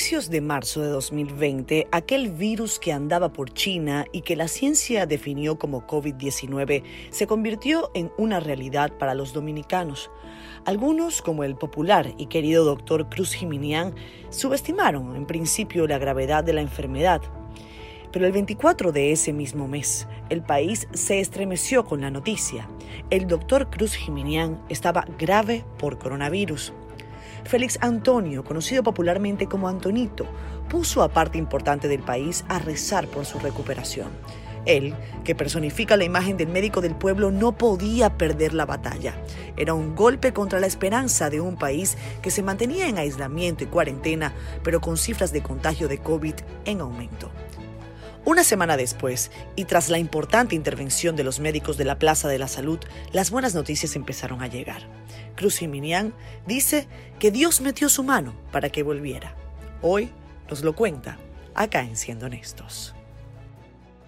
Inicios de marzo de 2020, aquel virus que andaba por China y que la ciencia definió como COVID-19 se convirtió en una realidad para los dominicanos. Algunos, como el popular y querido doctor Cruz Jiminián, subestimaron en principio la gravedad de la enfermedad. Pero el 24 de ese mismo mes, el país se estremeció con la noticia. El doctor Cruz Jiminián estaba grave por coronavirus. Félix Antonio, conocido popularmente como Antonito, puso a parte importante del país a rezar por su recuperación. Él, que personifica la imagen del médico del pueblo, no podía perder la batalla. Era un golpe contra la esperanza de un país que se mantenía en aislamiento y cuarentena, pero con cifras de contagio de COVID en aumento. Una semana después, y tras la importante intervención de los médicos de la Plaza de la Salud, las buenas noticias empezaron a llegar. Cruz Jiminián dice que Dios metió su mano para que volviera. Hoy nos lo cuenta acá en Siendo Honestos.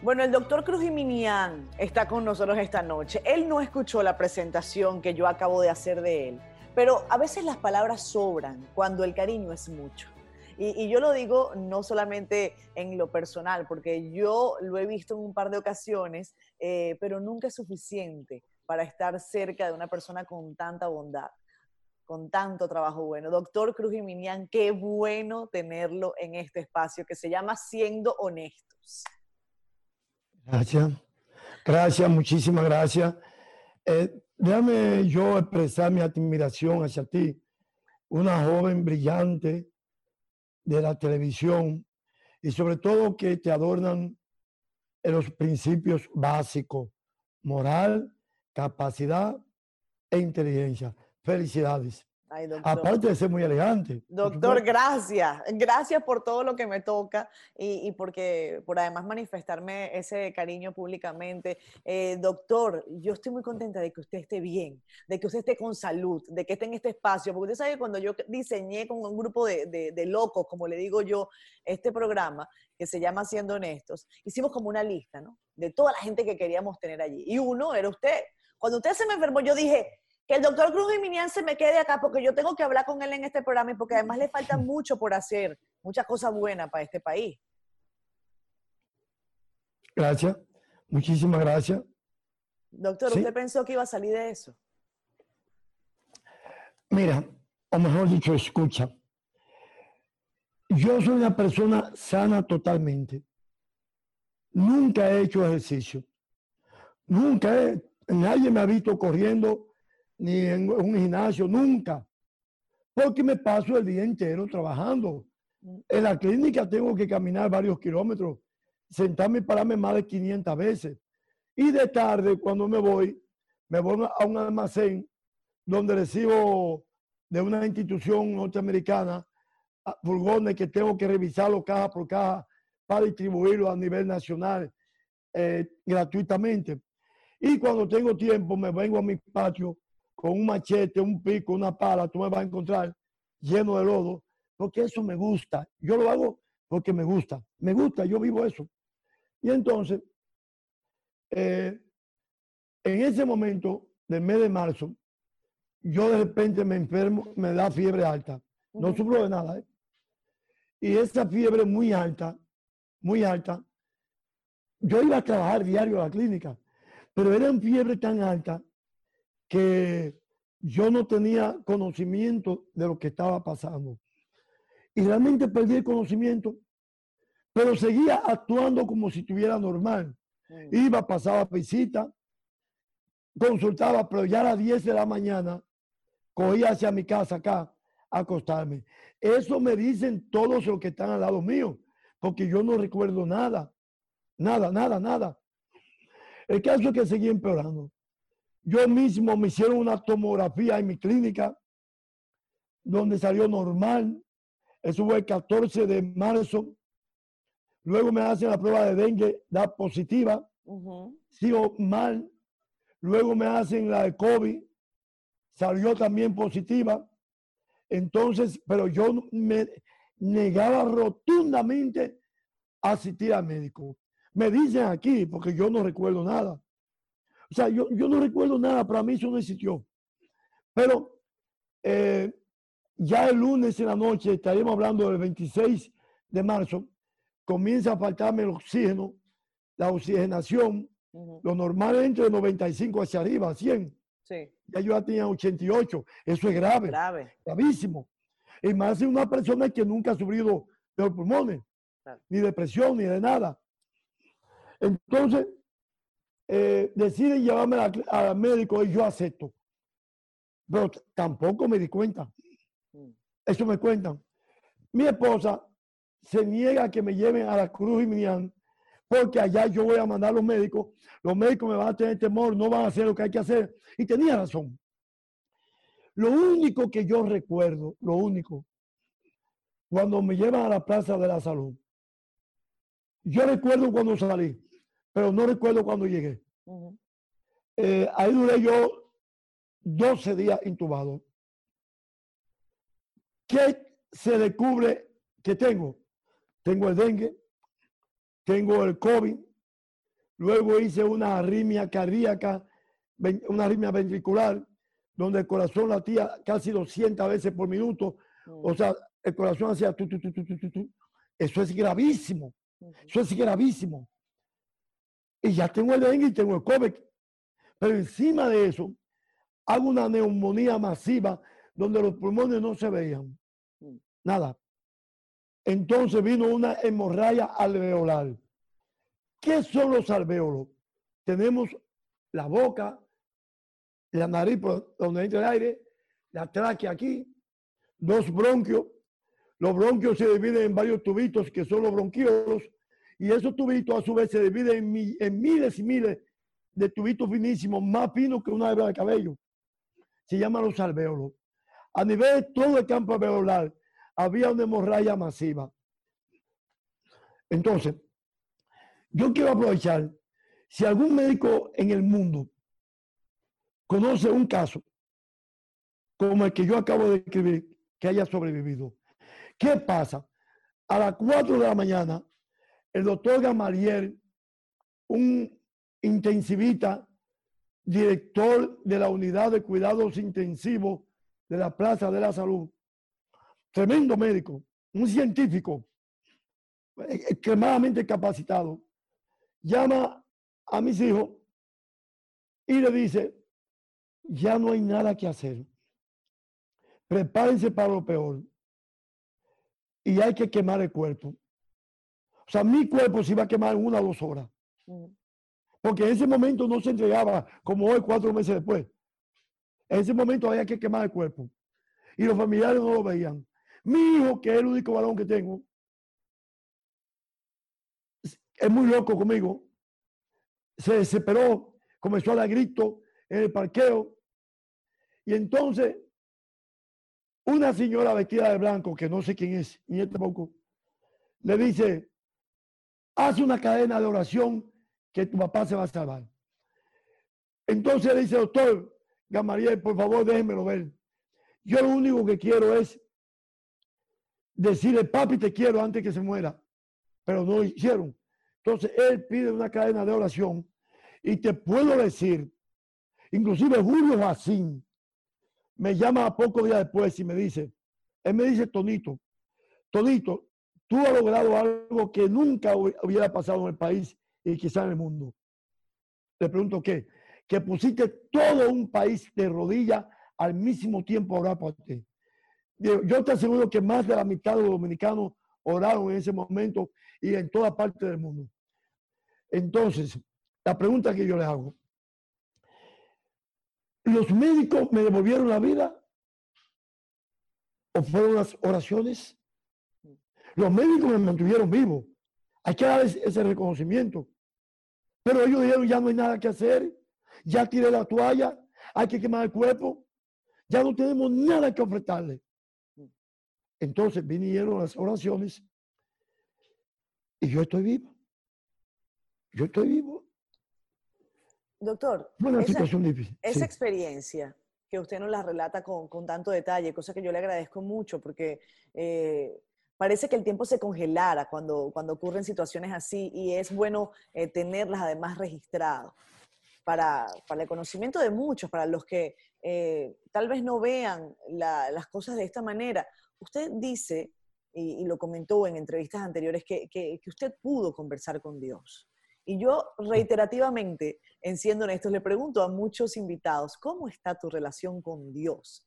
Bueno, el doctor Cruz Jiminián está con nosotros esta noche. Él no escuchó la presentación que yo acabo de hacer de él, pero a veces las palabras sobran cuando el cariño es mucho. Y, yo lo digo no solamente en lo personal, porque yo lo he visto en un par de ocasiones, eh, pero nunca es suficiente para estar cerca de una persona con tanta bondad, con tanto trabajo bueno. Doctor Cruz Jiminián, qué bueno tenerlo en este espacio que se llama Siendo Honestos. Gracias, gracias, muchísimas gracias. Eh, déjame yo expresar mi admiración hacia ti, una joven brillante, de la televisión y sobre todo que te adornan en los principios básicos, moral, capacidad e inteligencia. Felicidades. Aparte de ser muy elegante. Doctor, gracias. Gracias por todo lo que me toca y, porque por además manifestarme ese cariño públicamente. Eh, doctor, yo estoy muy contenta de que usted esté bien, de que usted esté con salud, de que esté en este espacio, porque usted sabe que cuando yo diseñé con un grupo de, de locos, como le digo yo, este programa que se llama Siendo Honestos, hicimos como una lista, ¿no? De toda la gente que queríamos tener allí. Y uno era usted. Cuando usted se me enfermó, yo dije, que el doctor Cruz Jiminián se me quede acá porque yo tengo que hablar con él en este programa y porque además le falta mucho por hacer, muchas cosas buenas para este país. Gracias, muchísimas gracias. Doctor, ¿usted pensó que iba a salir de eso? Mira, o mejor dicho, escucha. Yo soy una persona sana totalmente. Nunca he hecho ejercicio. Nunca he, nadie me ha visto corriendo ni en un gimnasio, nunca. Porque me paso el día entero trabajando. Mm. En la clínica tengo que caminar varios kilómetros, sentarme y pararme más de 500 veces. Y de tarde, cuando me voy, me voy a un almacén donde recibo de una institución norteamericana furgones que tengo que revisarlo caja por caja para distribuirlo a nivel nacional eh, gratuitamente. Y cuando tengo tiempo, me vengo a mi patio con un machete, un pico, una pala, tú me vas a encontrar lleno de lodo, porque eso me gusta. Yo lo hago porque me gusta. Me gusta, yo vivo eso. Y entonces, eh, en ese momento del mes de marzo, yo de repente me enfermo, me da fiebre alta. No sufro de nada. ¿eh? Y esa fiebre muy alta, muy alta, yo iba a trabajar diario a la clínica, pero era una fiebre tan alta que yo no tenía conocimiento de lo que estaba pasando. Y realmente perdí el conocimiento, pero seguía actuando como si estuviera normal. Mm. Iba, pasaba visita, consultaba, pero ya a las 10 de la mañana cogía hacia mi casa acá a acostarme. Eso me dicen todos los que están al lado mío, porque yo no recuerdo nada, nada, nada, nada. El caso es que seguía empeorando. Yo mismo me hicieron una tomografía en mi clínica, donde salió normal. Eso fue el 14 de marzo. Luego me hacen la prueba de dengue, da positiva. Sigo mal. Luego me hacen la de COVID, salió también positiva. Entonces, pero yo me negaba rotundamente a asistir al médico. Me dicen aquí, porque yo no recuerdo nada. O sea, yo, no recuerdo nada, para mí eso no existió. Pero eh, ya el lunes en la noche, estaríamos hablando del 26 de marzo, comienza a faltarme el oxígeno, la oxigenación, lo normal es entre 95 hacia arriba, 100. Sí. Ya yo ya tenía 88. Eso es grave. Grave. Gravísimo. Y más en una persona que nunca ha sufrido de los pulmones, ni depresión, ni de nada. Entonces, eh, deciden llevarme al médico y yo acepto. Pero tampoco me di cuenta. Eso me cuentan. Mi esposa se niega a que me lleven a la Cruz y Minian porque allá yo voy a mandar a los médicos, los médicos me van a tener temor, no van a hacer lo que hay que hacer. Y tenía razón. Lo único que yo recuerdo, lo único, cuando me llevan a la Plaza de la Salud, yo recuerdo cuando salí, pero no recuerdo cuando llegué. Eh, ahí duré yo 12 días intubado. ¿Qué se descubre que tengo? Tengo el dengue, tengo el COVID, luego hice una arritmia cardíaca, una arritmia ventricular, donde el corazón latía casi 200 veces por minuto, o sea, el corazón hacía tu, tu, tu, tu, tu, tu. Eso es gravísimo, eso es gravísimo. Y ya tengo el dengue y tengo el COVID. Pero encima de eso, hago una neumonía masiva donde los pulmones no se veían. Nada. Entonces vino una hemorragia alveolar. ¿Qué son los alveolos? Tenemos la boca, la nariz por donde entra el aire, la tráquea aquí, dos bronquios. Los bronquios se dividen en varios tubitos que son los bronquiolos y esos tubitos a su vez se dividen en, miles y miles de tubitos finísimos, más finos que una hebra de cabello. Se llaman los alveolos. A nivel de todo el campo alveolar, había una hemorragia masiva. Entonces, yo quiero aprovechar, si algún médico en el mundo conoce un caso como el que yo acabo de escribir, que haya sobrevivido, ¿qué pasa? A las 4 de la mañana, el doctor Gamaliel, un intensivista, director de la unidad de cuidados intensivos de la Plaza de la Salud, tremendo médico, un científico extremadamente capacitado, llama a mis hijos y le dice, ya no hay nada que hacer. Prepárense para lo peor. Y hay que quemar el cuerpo. O sea, mi cuerpo se iba a quemar en una o dos horas. Mm. Porque en ese momento no se entregaba como hoy, cuatro meses después. En ese momento había que quemar el cuerpo. Y los familiares no lo veían. Mi hijo, que es el único varón que tengo, es muy loco conmigo. Se desesperó, comenzó a dar gritos en el parqueo. Y entonces, una señora vestida de blanco, que no sé quién es, ni este tampoco, le dice, haz una cadena de oración que tu papá se va a salvar. Entonces le dice, doctor Gamariel, por favor, déjenmelo ver. Yo lo único que quiero es decirle, papi, te quiero antes que se muera. Pero no lo hicieron. Entonces, él pide una cadena de oración y te puedo decir, inclusive Julio Jacín me llama a pocos días después y me dice, él me dice, Tonito, Tonito, tú has logrado algo que nunca hubiera pasado en el país y quizá en el mundo. Le pregunto qué, que pusiste todo un país de rodillas al mismo tiempo a orar por ti. Yo te aseguro que más de la mitad de los dominicanos oraron en ese momento y en toda parte del mundo. Entonces, la pregunta que yo le hago, ¿los médicos me devolvieron la vida? ¿O fueron las oraciones? Los médicos me mantuvieron vivo. Hay que dar ese reconocimiento. Pero ellos dijeron, ya no hay nada que hacer, ya tiré la toalla, hay que quemar el cuerpo, ya no tenemos nada que ofrecerle. Entonces vinieron las oraciones y yo estoy vivo. Yo estoy vivo. Doctor, esa, situación difícil. esa experiencia que usted nos la relata con, tanto detalle, cosa que yo le agradezco mucho porque eh, parece que el tiempo se congelara cuando, cuando ocurren situaciones así y es bueno eh, tenerlas además registradas para, para, el conocimiento de muchos, para los que eh, tal vez no vean las cosas de esta manera. Usted dice, y, lo comentó en entrevistas anteriores, que, que, usted pudo conversar con Dios. Y yo reiterativamente, en siendo honestos, le pregunto a muchos invitados, ¿cómo está tu relación con Dios?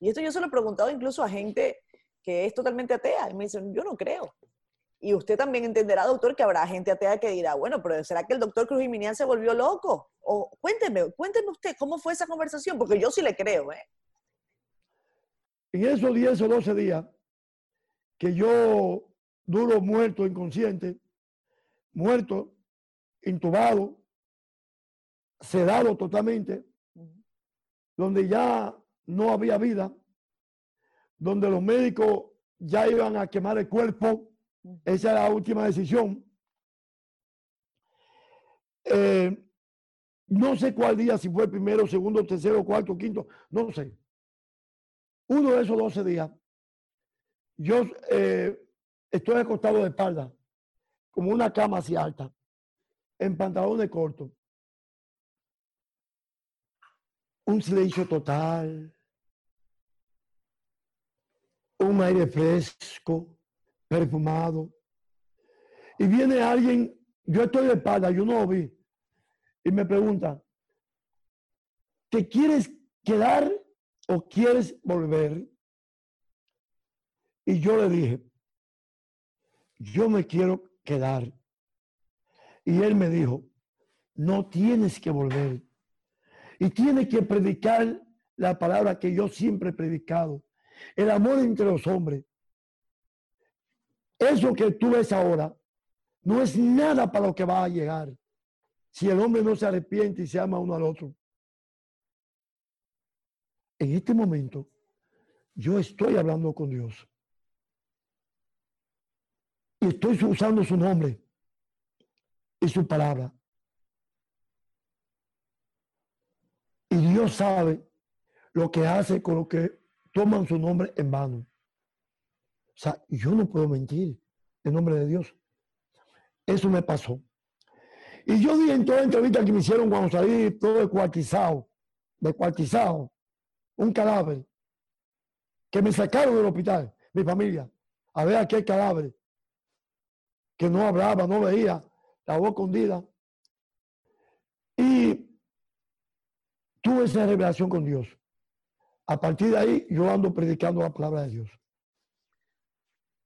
Y esto yo se lo he preguntado incluso a gente que es totalmente atea. Y me dicen, yo no creo. Y usted también entenderá, doctor, que habrá gente atea que dirá, bueno, pero ¿será que el doctor Cruz Jiménez se volvió loco? O cuénteme, cuénteme usted, ¿cómo fue esa conversación? Porque yo sí le creo, ¿eh? En esos 10 o 12 días que yo duro muerto, inconsciente, muerto, intubado, sedado totalmente, donde ya no había vida, donde los médicos ya iban a quemar el cuerpo, esa es la última decisión. Eh, no sé cuál día, si fue primero, segundo, tercero, cuarto, quinto, no sé. Uno de esos 12 días, yo eh, estoy acostado de espalda, como una cama así alta, en pantalones cortos. Un silencio total, un aire fresco, perfumado. Y viene alguien, yo estoy de espalda, yo no vi, y me pregunta, ¿te quieres quedar o quieres volver? Y yo le dije, yo me quiero quedar. Y él me dijo, no tienes que volver. Y tienes que predicar la palabra que yo siempre he predicado. El amor entre los hombres. Eso que tú ves ahora no es nada para lo que va a llegar. Si el hombre no se arrepiente y se ama uno al otro. En este momento, yo estoy hablando con Dios. Y estoy usando su nombre y su palabra. Y Dios sabe lo que hace con lo que toman su nombre en vano. O sea, yo no puedo mentir en nombre de Dios. Eso me pasó. Y yo di en toda la entrevista que me hicieron cuando salí todo descuartizado, descuartizado, un cadáver, que me sacaron del hospital, mi familia, a ver aquel cadáver, que no hablaba, no veía, la voz escondida. Y tuve esa revelación con Dios. A partir de ahí, yo ando predicando la palabra de Dios.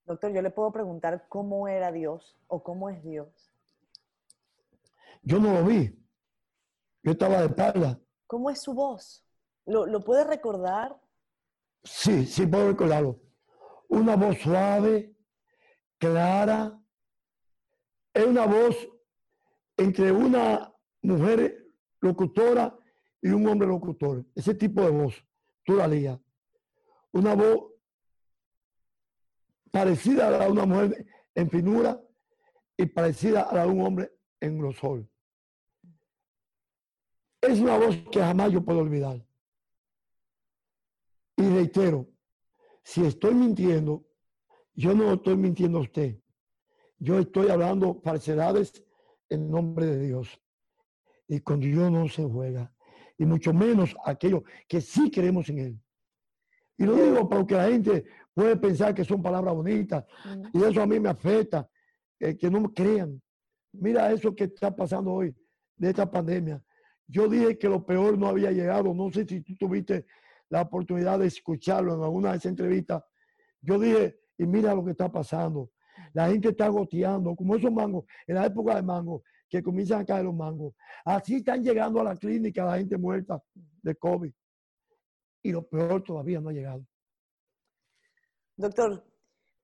Doctor, yo le puedo preguntar cómo era Dios o cómo es Dios. Yo no lo vi. Yo estaba de espalda. ¿Cómo es su voz? ¿Lo, ¿Lo puede recordar? Sí, sí puedo recordarlo. Una voz suave, clara. Es una voz entre una mujer locutora y un hombre locutor. Ese tipo de voz la Una voz parecida a la de una mujer en finura y parecida a la de un hombre en grosor. Es una voz que jamás yo puedo olvidar. Y reitero, si estoy mintiendo, yo no estoy mintiendo a usted. Yo estoy hablando falsedades en nombre de Dios. Y con Dios no se juega y mucho menos aquellos que sí creemos en Él. Y lo digo porque la gente puede pensar que son palabras bonitas y eso a mí me afecta, que no me crean. Mira eso que está pasando hoy de esta pandemia. Yo dije que lo peor no había llegado. No sé si tú tuviste la oportunidad de escucharlo en alguna de esas entrevistas. Yo dije, y mira lo que está pasando. La gente está goteando, como esos mangos, en la época de mango, que comienzan a caer los mangos. Así están llegando a la clínica la gente muerta de COVID. Y lo peor todavía no ha llegado. Doctor,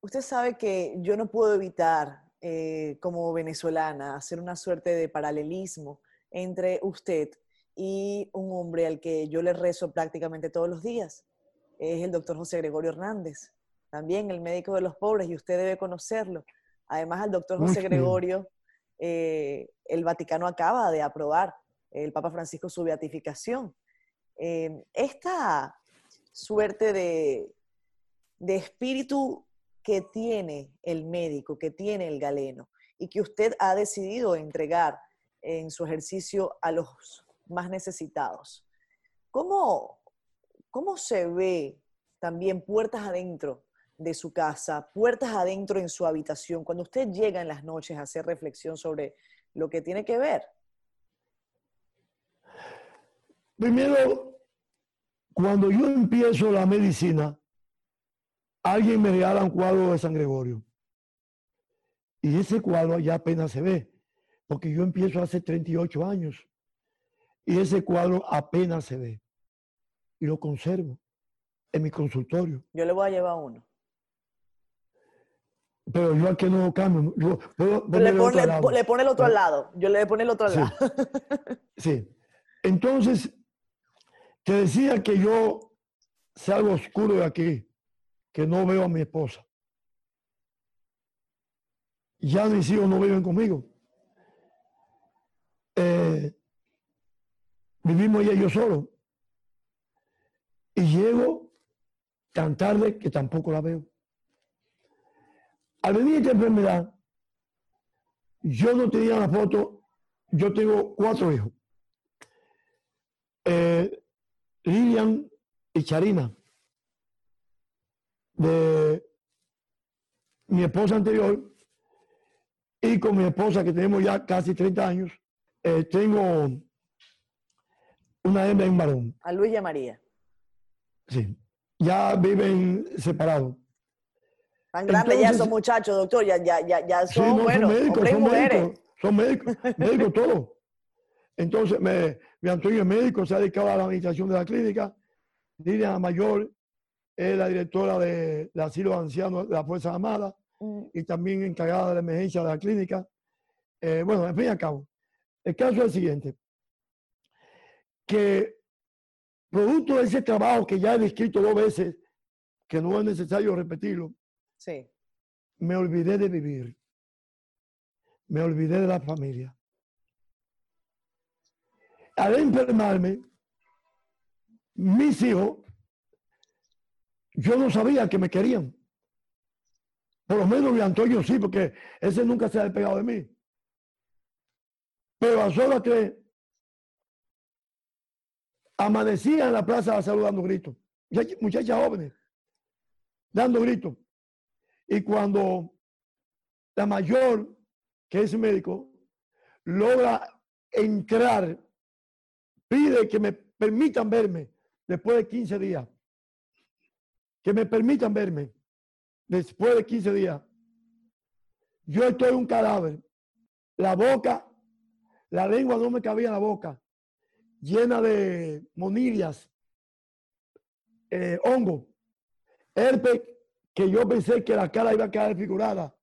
usted sabe que yo no puedo evitar, eh, como venezolana, hacer una suerte de paralelismo entre usted y un hombre al que yo le rezo prácticamente todos los días. Es el doctor José Gregorio Hernández, también el médico de los pobres, y usted debe conocerlo. Además, al doctor José Gregorio eh, el Vaticano acaba de aprobar el Papa Francisco su beatificación. Eh, esta suerte de, de espíritu que tiene el médico, que tiene el galeno y que usted ha decidido entregar en su ejercicio a los más necesitados. ¿Cómo, ¿cómo se ve también puertas adentro de su casa, puertas adentro en su habitación, cuando usted llega en las noches a hacer reflexión sobre lo que tiene que ver? Primero, cuando yo empiezo la medicina, alguien me regala un cuadro de San Gregorio. Y ese cuadro ya apenas se ve, porque yo empiezo hace 38 años. Y ese cuadro apenas se ve. Y lo conservo en mi consultorio. Yo le voy a llevar uno. Pero yo aquí no cambio. Yo, le, pone, el otro al lado. Yo le pone el otro al lado. sí. Entonces, te decía que yo salgo oscuro de aquí, que no veo a mi esposa. Ya mis hijos no viven conmigo. Eh, vivimos ella y yo solo. Y llego tan tarde que tampoco la veo. Al venir esta enfermedad, yo no tenía la foto, yo tengo cuatro hijos. Eh, Lilian y Charina, de mi esposa anterior, y con mi esposa que tenemos ya casi 30 años, eh, tengo una hembra y un varón. A Luis y a María. Sí, ya viven separados. Tan grandes ya son muchachos, doctor, ya, ya, ya, ya son, son médicos, son médicos, son médicos, médicos todos. Entonces, me, mi Antonio es médico, se ha dedicado a la administración de la clínica. Lilian Mayor es la directora de, del asilo ancianos de la Fuerza Armada mm. y también encargada de la emergencia de la clínica. Eh, bueno, en fin y al cabo, el caso es el siguiente, que producto de ese trabajo que ya he descrito dos veces, que no es necesario repetirlo, sí. me olvidé de vivir, me olvidé de la familia al enfermarme, mis hijos, yo no sabía que me querían. Por lo menos mi Antonio sí, porque ese nunca se ha despegado de mí. Pero a solas que amanecía en la plaza de la salud dando gritos. Muchachas jóvenes, dando gritos. Y cuando la mayor, que es médico, logra entrar pide que me permitan verme después de 15 días. Que me permitan verme después de 15 días. Yo estoy un cadáver. La boca, la lengua no me cabía en la boca, llena de monillas, eh, hongo, herpes, que yo pensé que la cara iba a quedar desfigurada.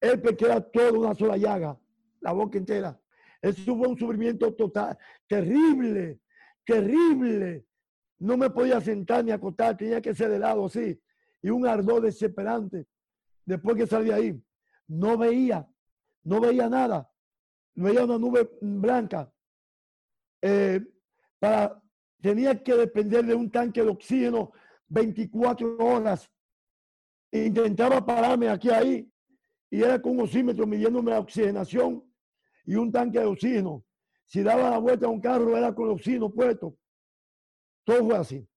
Herpes que era toda una sola llaga, la boca entera. Eso fue un sufrimiento total, terrible, terrible. No me podía sentar ni acostar, tenía que ser de lado así. Y un ardor desesperante. Después que salí ahí, no veía, no veía nada. Veía una nube blanca. Eh, para, tenía que depender de un tanque de oxígeno 24 horas. Intentaba pararme aquí ahí y era con un oxímetro midiéndome la oxigenación y un tanque de oxígeno. Si daba la vuelta a un carro era con oxígeno puesto. Todo fue así.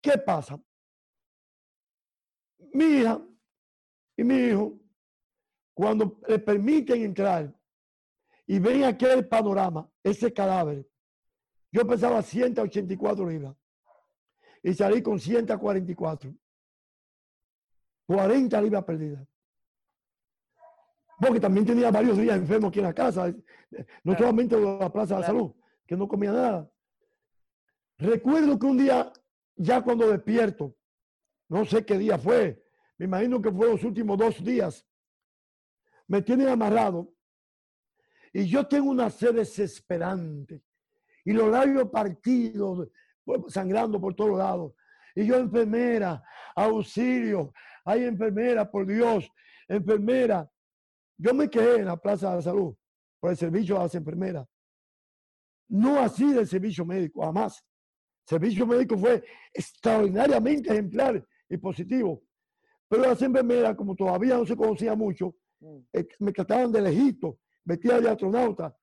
¿Qué pasa? Mi hija y mi hijo, cuando le permiten entrar y ven aquel panorama, ese cadáver, yo pesaba 184 libras y salí con 144. 40 libras perdidas porque también tenía varios días enfermo aquí en la casa, no solamente la plaza de la salud, que no comía nada. Recuerdo que un día, ya cuando despierto, no sé qué día fue, me imagino que fue los últimos dos días, me tienen amarrado y yo tengo una sed desesperante y los labios partidos, pues, sangrando por todos lados. Y yo, enfermera, auxilio, hay enfermera, por Dios, enfermera. Yo me quedé en la Plaza de la Salud por el servicio a las enfermeras. No así del servicio médico, jamás. El servicio médico fue extraordinariamente ejemplar y positivo. Pero las enfermeras, como todavía no se conocía mucho, mm. eh, me trataban de lejito, vestida de astronauta,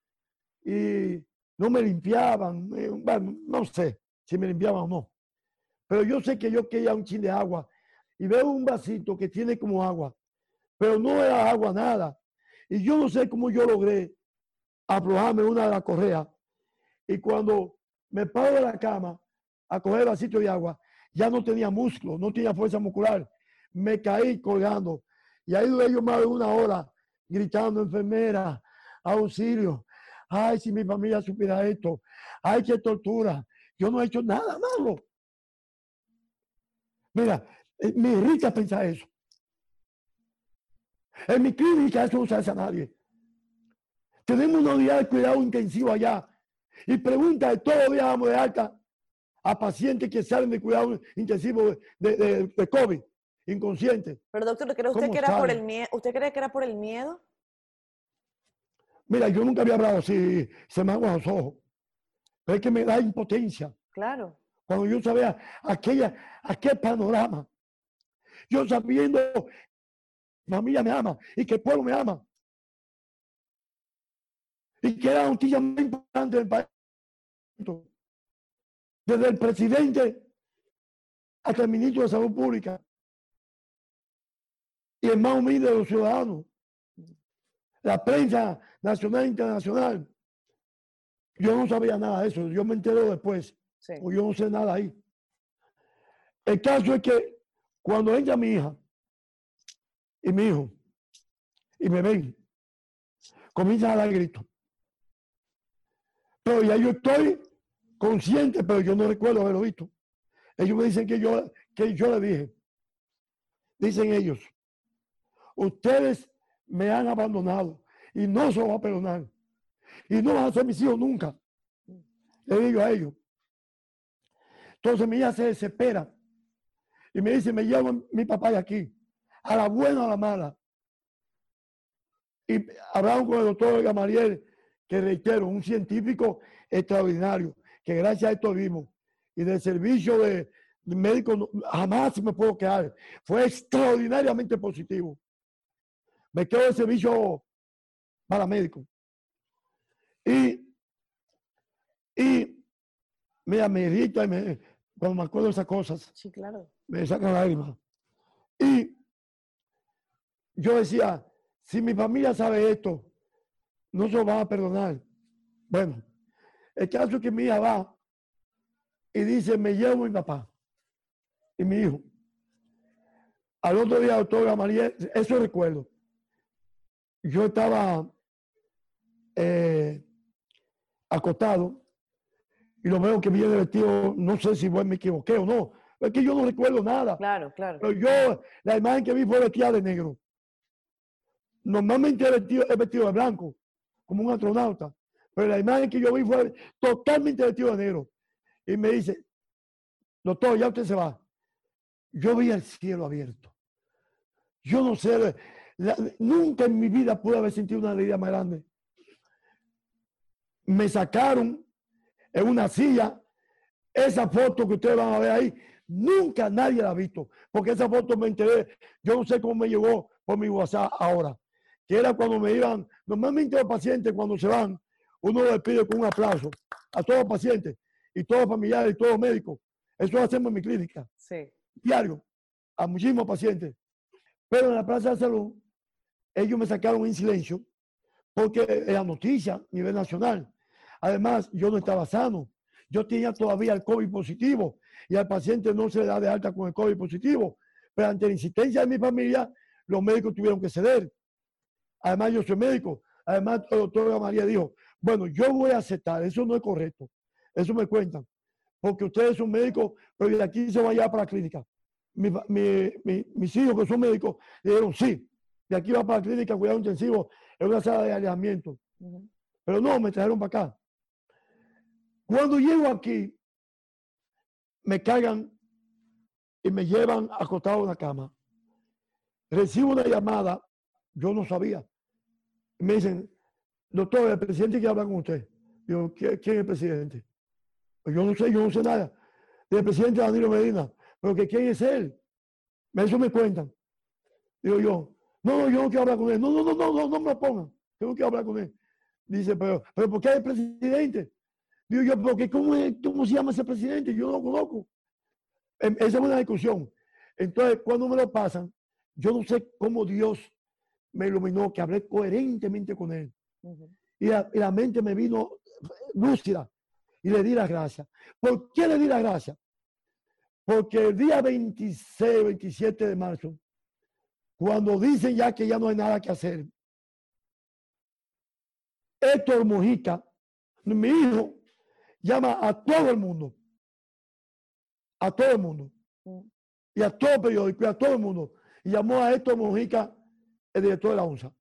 y no me limpiaban, eh, no sé si me limpiaban o no. Pero yo sé que yo quería un chin de agua y veo un vasito que tiene como agua, pero no era agua nada. Y yo no sé cómo yo logré aflojarme una de las correas. Y cuando me paro de la cama a coger el vasito de agua, ya no tenía músculo, no tenía fuerza muscular. Me caí colgando. Y ahí duré yo más de una hora gritando, enfermera, auxilio. Ay, si mi familia supiera esto. Ay, qué tortura. Yo no he hecho nada malo. Mira, me irrita pensar eso. En mi clínica eso no se hace a nadie. Tenemos una unidad de cuidado intensivo allá. Y pregunta de todos los días vamos de alta a pacientes que salen de cuidado intensivo de, de, COVID, inconscientes. Pero doctor, ¿cree usted que era por el miedo? ¿Usted cree que era por el miedo? Mira, yo nunca había hablado así, se me aguan los ojos. Pero es que me da impotencia. Claro. Cuando yo sabía aquella, aquel panorama. Yo sabiendo mi familia me ama y que el pueblo me ama. Y que era la noticia más importante del país. Desde el presidente hasta el ministro de Salud Pública. Y el más humilde de los ciudadanos. La prensa nacional e internacional. Yo no sabía nada de eso. Yo me entero después. O yo no sé nada ahí. El caso es que cuando entra mi hija y mi hijo y me ven, comienzan a dar gritos. Pero ya yo estoy consciente, pero yo no recuerdo haberlo visto. Ellos me dicen que yo, que yo le dije. Dicen ellos, ustedes me han abandonado y no se va a perdonar. Y no van a ser mis hijos nunca. Le digo a ellos. Entonces mi hija se desespera y me dice, me llevo mi papá de aquí, a la buena o a la mala. Y hablamos con el doctor Gamaliel, que reitero, un científico extraordinario, que gracias a esto vimos. Y del servicio de, médico jamás me puedo quedar. Fue extraordinariamente positivo. Me quedo de servicio para médico. Y, y me irrita y me, cuando me acuerdo de esas cosas. Sí, claro. Me sacan lágrimas. Y yo decía, si mi familia sabe esto, no se lo van a perdonar. Bueno, el caso es que mi hija va y dice, me llevo mi papá y mi hijo. Al otro día, doctora María, eso recuerdo. Yo estaba eh, acostado y lo veo que viene vestido, no sé si me equivoqué o no, es que yo no recuerdo nada. Claro, claro. Pero yo, la imagen que vi fue vestida de negro. Normalmente es vestido, es vestido de blanco, como un astronauta. Pero la imagen que yo vi fue totalmente vestido de negro. Y me dice, doctor, ya usted se va. Yo vi el cielo abierto. Yo no sé, nunca en mi vida pude haber sentido una alegría más grande. Me sacaron en una silla esa foto que ustedes van a ver ahí. Nunca nadie la ha visto, porque esa foto me enteré. Yo no sé cómo me llegó por mi WhatsApp ahora, que era cuando me iban, normalmente los pacientes cuando se van, uno les pide con un aplauso a todos los pacientes y todos los familiares y todos los médicos. Eso lo hacemos en mi clínica. Sí. Diario, a muchísimos pacientes. Pero en la Plaza de Salud, ellos me sacaron en silencio porque era noticia a nivel nacional. Además, yo no estaba sano. Yo tenía todavía el COVID positivo y al paciente no se le da de alta con el COVID positivo. Pero ante la insistencia de mi familia, los médicos tuvieron que ceder. Además, yo soy médico. Además, el doctor María dijo, bueno, yo voy a aceptar, eso no es correcto. Eso me cuentan. Porque ustedes son médicos, pero de aquí se van para la clínica. mis hijos que son médicos dijeron, sí, de aquí va para la clínica, cuidado intensivo, en una sala de alejamiento. Pero no, me trajeron para acá. Cuando llego aquí, me cargan y me llevan acostado en la cama. Recibo una llamada, yo no sabía. Me dicen, doctor, el presidente quiere hablar con usted. Digo, ¿quién es el presidente? Pues yo no sé, yo no sé nada. El presidente Danilo Medina. Pero que quién es él. Eso me cuentan. Digo yo, no, no, yo no quiero hablar con él. No, no, no, no, no, no me lo pongan. Yo no quiero hablar con él. Dice, pero, pero ¿por qué el presidente? Digo yo, porque ¿cómo, ¿cómo se llama ese presidente? Yo no lo conozco. em, esa es una discusión. Entonces, cuando me lo pasan, yo no sé cómo Dios me iluminó, que hablé coherentemente con él. y, la, mente me vino lúcida y le di la gracia. ¿Por qué le di la gracia? Porque el día 26, 27 de marzo, cuando dicen ya que ya no hay nada que hacer, Héctor Mojica, mi hijo, llama a todo el mundo, a todo el mundo, mm. y a todo el periódico, y a todo el mundo, y llamó a Héctor Mojica, el director de la ONSA.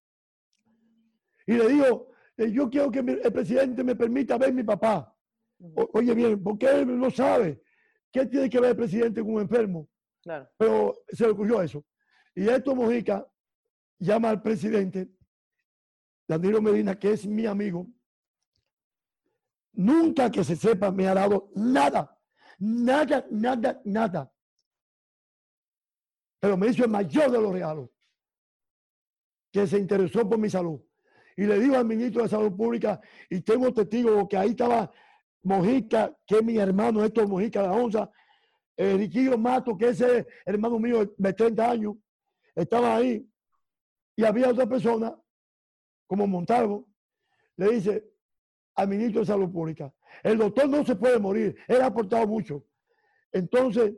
Y le dijo, eh, yo quiero que el presidente me permita ver a mi papá. oye bien, porque él no sabe qué tiene que ver el presidente con un enfermo. Pero se le ocurrió eso. Y Héctor Mojica llama al presidente Danilo Medina, que es mi amigo, nunca que se sepa me ha dado nada, nada, nada, nada. Pero me hizo el mayor de los regalos, que se interesó por mi salud. Y le digo al ministro de Salud Pública, y tengo testigos que ahí estaba Mojica, que es mi hermano Héctor Mojica de la ONSA, Riquillo Mato, que es hermano mío de 30 años, estaba ahí. Y había otra persona como Montalvo, le dice al ministro de Salud Pública, el doctor no se puede morir, él ha aportado mucho. Entonces,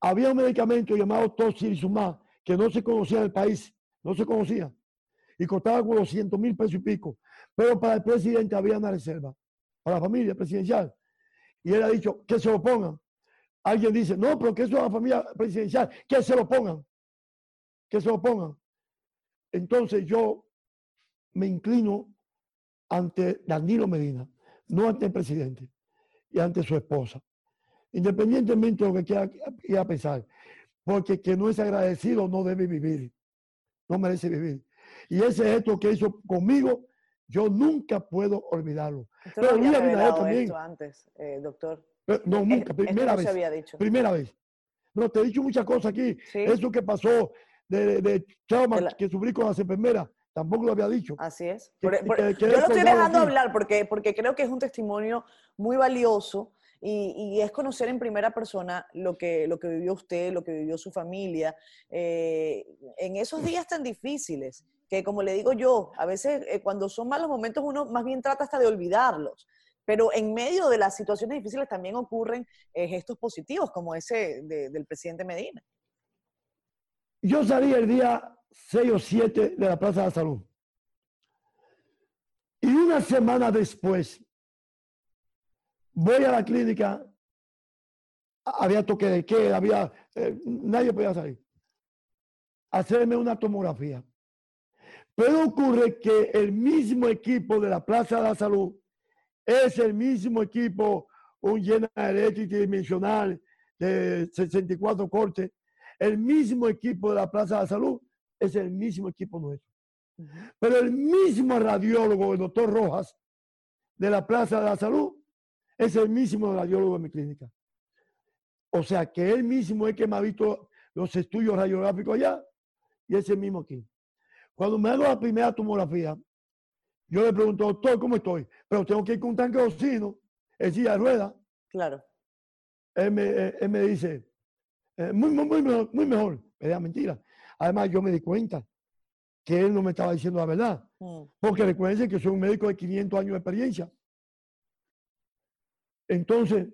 había un medicamento llamado Tocilizumab que no se conocía en el país, no se conocía, y costaba como 200 mil pesos y pico. Pero para el presidente había una reserva, para la familia presidencial. Y él ha dicho que se lo pongan. Alguien dice, no, pero que eso es la familia presidencial, que se lo pongan, que se lo pongan. Entonces yo me inclino ante Danilo Medina, no ante el presidente y ante su esposa, independientemente de lo que quiera, pensar, porque que no es agradecido no debe vivir, no merece vivir. Y ese esto que hizo conmigo, yo nunca puedo olvidarlo. Pero Luis Abinader también. antes, eh, doctor. no, nunca, primera vez. Primera vez. No, te he dicho muchas cosas aquí. Eso que pasó de, de, que sufrí con las enfermeras, Tampoco lo había dicho. Así es. E, yo lo estoy dejando hablar porque, porque creo que es un testimonio muy valioso y, es conocer en primera persona lo que, lo que vivió usted, lo que vivió su familia, eh, en esos días tan difíciles, que como le digo yo, a veces eh, cuando son malos momentos uno más bien trata hasta de olvidarlos, pero en medio de las situaciones difíciles también ocurren eh, gestos positivos como ese del presidente Medina. Yo salí el día 6 o 7 de la Plaza de la Salud. Y una semana después, voy a la clínica, había toque de queda, había, eh, nadie podía salir, hacerme una tomografía. Pero ocurre que el mismo equipo de la Plaza de la Salud es el mismo equipo, un eléctrica dimensional de 64 cortes, el mismo equipo de la Plaza de la Salud es el mismo equipo nuestro. Pero el mismo radiólogo, el doctor Rojas, de la Plaza de la Salud, es el mismo radiólogo de mi clínica. O sea que él mismo es que me ha visto los estudios radiográficos allá y es el mismo aquí. Cuando me hago la primera tomografía, yo le pregunto, doctor, ¿cómo estoy? Pero tengo que ir con un tanque de oxígeno, es decir, de rueda. Claro. Él me, él me dice, eh, muy, muy, muy mejor, muy mejor. Era mentira. Además, yo me di cuenta que él no me estaba diciendo la verdad. Mm. Porque recuerden que soy un médico de 500 años de experiencia. Entonces,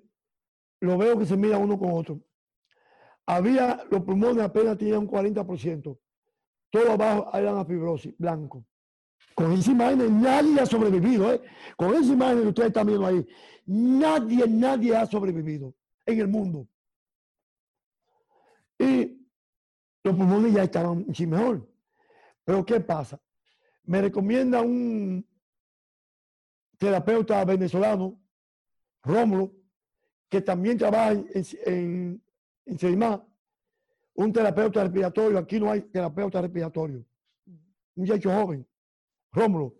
lo veo que se mira uno con otro. Había, los pulmones apenas tenían un 40%. Todo abajo era la fibrosis, blanco. Con esa imagen nadie ha sobrevivido. ¿eh? Con esa imagen que ustedes están viendo ahí, nadie, nadie ha sobrevivido en el mundo. Y los pulmones ya estaban mucho mejor. Pero ¿qué pasa? Me recomienda un terapeuta venezolano, Rómulo, que también trabaja en, en, en un terapeuta respiratorio. Aquí no hay terapeuta respiratorio. Un muchacho joven, Rómulo.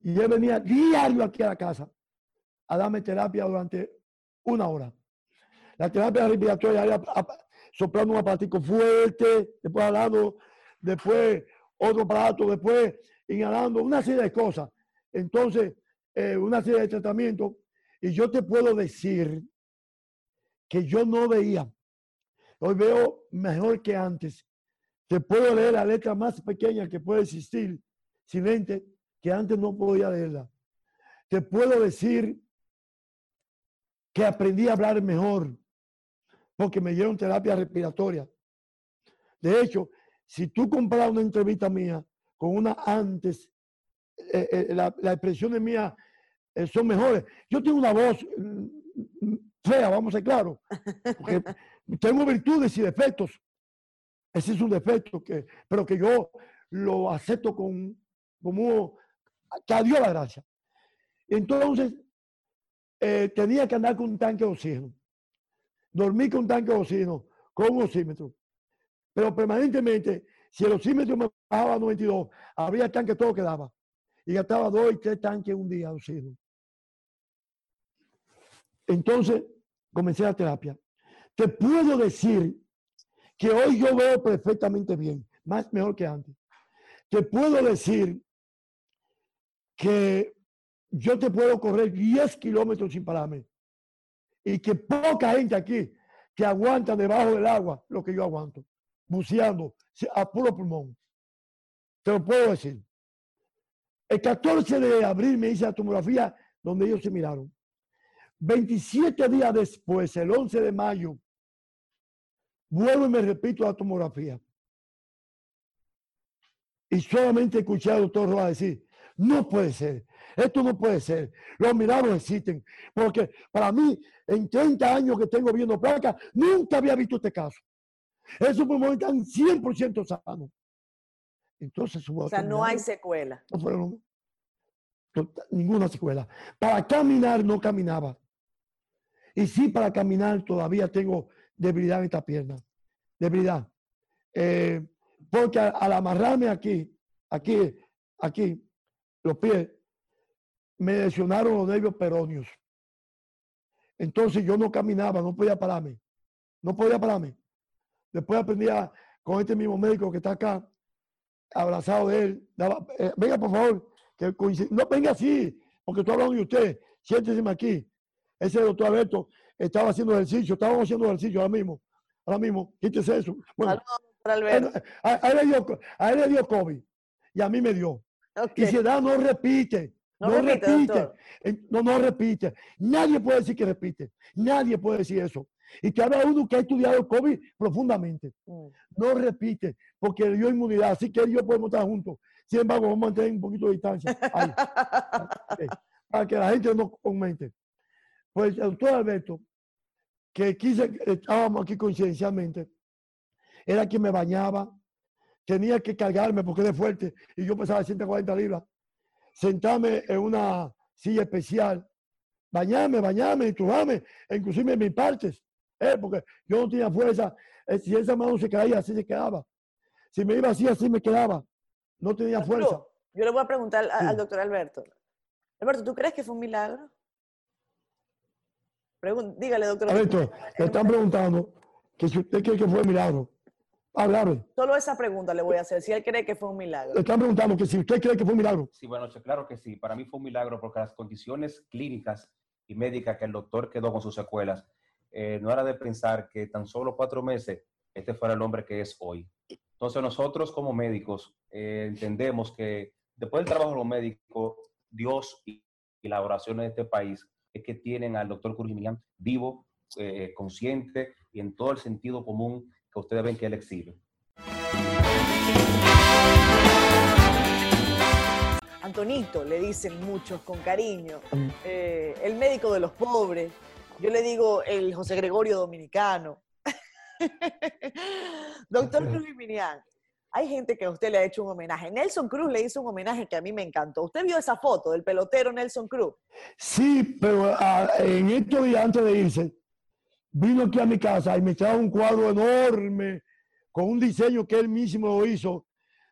Y él venía diario aquí a la casa a darme terapia durante una hora. La terapia respiratoria era soplando un aparatico fuerte, después hablando, después otro aparato, después inhalando, una serie de cosas. Entonces, eh, una serie de tratamientos. Y yo te puedo decir que yo no veía. Hoy veo mejor que antes. Te puedo leer la letra más pequeña que puede existir sin lente, que antes no podía leerla. Te puedo decir que aprendí a hablar mejor porque me dieron terapia respiratoria. De hecho, si tú comparas una entrevista mía con una antes, eh, eh, la, expresión de mía eh, son mejores. Yo tengo una voz mm, mm, fea, vamos a ser claros, porque tengo virtudes y defectos. Ese es un defecto, que, pero que yo lo acepto con, como que a Dios la gracia. Entonces, tenía que andar con un tanque de oxígeno. Dormí con un tanque de oxígeno, con un oxímetro. Pero permanentemente, si el oxímetro me bajaba a 92, había tanque todo que daba. Y gastaba dos y tres tanques un día de oxígeno. Entonces, comencé la terapia. Te puedo decir que hoy yo veo perfectamente bien, más mejor que antes. Te puedo decir que yo te puedo correr 10 kilómetros sin pararme y que poca gente aquí que aguanta debajo del agua lo que yo aguanto, buceando a puro pulmón. Te lo puedo decir. El 14 de abril me hice la tomografía donde ellos se miraron. 27 días después, el 11 de mayo, vuelvo y me repito la tomografía. Y solamente escuché al doctor Roa decir, no puede ser, esto no puede ser. Los milagros existen. Porque para mí, en 30 años que tengo viendo placa, nunca había visto este caso. Esos pulmones están 100% sanos. Entonces, o sea, no hay secuela. No ninguna secuela. Para caminar no caminaba. Y sí, para caminar todavía tengo debilidad en esta pierna. Debilidad. Eh, porque al amarrarme aquí, aquí, aquí, los pies, me lesionaron los nervios peróneos. Entonces yo no caminaba, no podía pararme. No podía pararme. Después aprendí con este mismo médico que está acá, abrazado de él. Eh, venga, por favor, que no venga así, porque estoy hablando de usted. Siéntese aquí. Ese doctor Alberto estaba haciendo ejercicio, estábamos haciendo ejercicio ahora mismo. Ahora mismo, quítese eso. Bueno, a, él le dio, a él le dio COVID y a mí me dio. Y si da, no repite. No, repite. No, no repite. Nadie puede decir que repite. Nadie puede decir eso. Y que habla uno que ha estudiado el COVID profundamente. Mm. No repite, porque le dio inmunidad. Así que él y yo podemos estar juntos. Sin embargo, vamos a mantener un poquito de distancia. Para que la gente no comente. Pues el doctor Alberto, que quise, estábamos aquí coincidencialmente, era quien me bañaba, tenía que cargarme porque era fuerte y yo pesaba 140 libras sentarme en una silla especial, bañarme, bañarme, entubarme, inclusive en mis partes, ¿eh? porque yo no tenía fuerza. Eh, si esa mano se caía, así se quedaba. Si me iba así, así me quedaba. No tenía fuerza. Yo le voy a preguntar al, doctor Alberto. Alberto, ¿tú crees que fue un milagro? dígale, doctor. Alberto, le están preguntando que si usted cree que fue un milagro. Hablar. Solo esa pregunta le voy a hacer, si él cree que fue un milagro. Le están preguntando que si usted cree que fue un milagro. Sí, bueno, claro que sí. Para mí fue un milagro porque las condiciones clínicas y médicas que el doctor quedó con sus secuelas, eh, no era de pensar que tan solo cuatro meses este fuera el hombre que es hoy. Entonces nosotros como médicos eh, entendemos que después del trabajo de los médicos, Dios y, la oración de este país es que tienen al doctor Cruz vivo, eh, consciente y en todo el sentido común que ustedes ven que él exhibe. Antonito, le dicen muchos con cariño, eh, el médico de los pobres, yo le digo el José Gregorio Dominicano. Doctor Cruz Minian, hay gente que a usted le ha hecho un homenaje. Nelson Cruz le hizo un homenaje que a mí me encantó. ¿Usted vio esa foto del pelotero Nelson Cruz? Sí, pero ah, en estos días antes de irse, vino aquí a mi casa y me trajo un cuadro enorme con un diseño que él mismo lo hizo,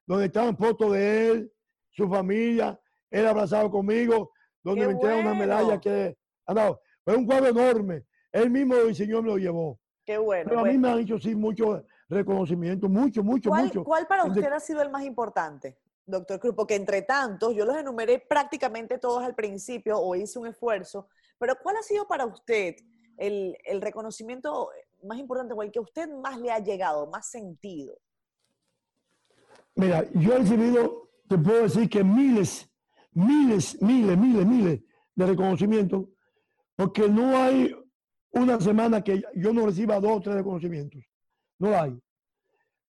donde estaban fotos de él, su familia, él abrazado conmigo, donde me entrega una medalla que... Ah, fue un cuadro enorme. Él mismo lo diseñó y me lo llevó. Qué bueno. Pero a mí me han hecho sí mucho reconocimiento, mucho, mucho, mucho. ¿Cuál para usted ha sido el más importante, doctor Cruz? Porque entre tantos, yo los enumeré prácticamente todos al principio o hice un esfuerzo, pero ¿cuál ha sido para usted el, reconocimiento más importante o el que a usted más le ha llegado, más sentido? Mira, yo he recibido, te puedo decir que miles, miles, miles, miles, miles de reconocimientos, porque no hay una semana que yo no reciba dos o tres reconocimientos. No hay.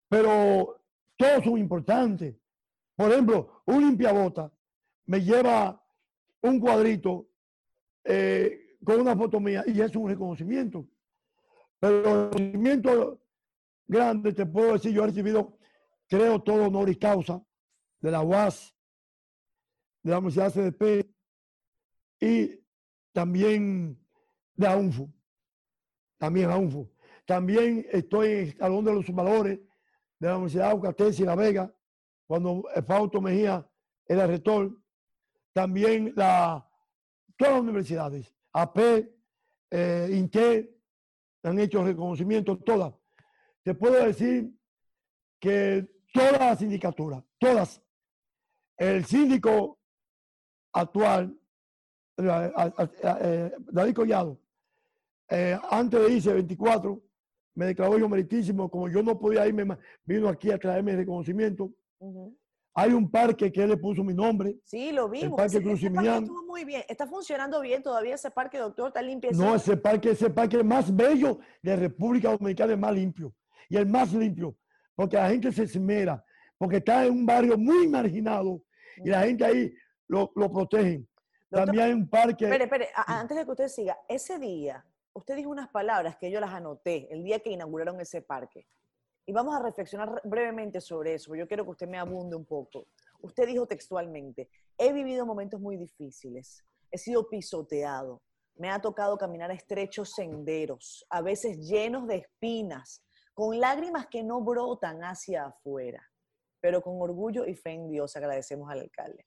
Pero todos son importantes. Por ejemplo, un limpiabota me lleva un cuadrito eh, con una foto mía y es un reconocimiento. Pero reconocimiento grande, te puedo decir, yo he recibido, creo, todo honor y causa de la UAS, de la Universidad CDP y también de AUNFO. También AUNFO. También estoy en el Salón de los Valores de la Universidad de Aucatesi y La Vega, cuando Fausto Mejía era rector. También la, todas las universidades, AP, eh, INTE, han hecho reconocimiento, todas. Te puedo decir que todas las sindicaturas, todas, el síndico actual, eh, eh, David Collado, antes de irse 24, me declaró yo meritísimo, como yo no podía irme, vino aquí a traerme reconocimiento. Hay un parque que él le puso mi nombre. Sí, lo vimos. El parque Cruz ese parque estuvo muy bien. Está funcionando bien todavía ese parque, doctor, está limpio. No, ese parque, ese parque más bello de República Dominicana, es más limpio. Y el más limpio, porque la gente se esmera, porque está en un barrio muy marginado y la gente ahí lo, lo protegen. También hay un parque. Espere, espere, antes de que usted siga, ese día usted dijo unas palabras que yo las anoté el día que inauguraron ese parque. Y vamos a reflexionar brevemente sobre eso. Yo quiero que usted me abunde un poco. Usted dijo textualmente, he vivido momentos muy difíciles, he sido pisoteado, me ha tocado caminar a estrechos senderos, a veces llenos de espinas, con lágrimas que no brotan hacia afuera, pero con orgullo y fe en Dios agradecemos al alcalde.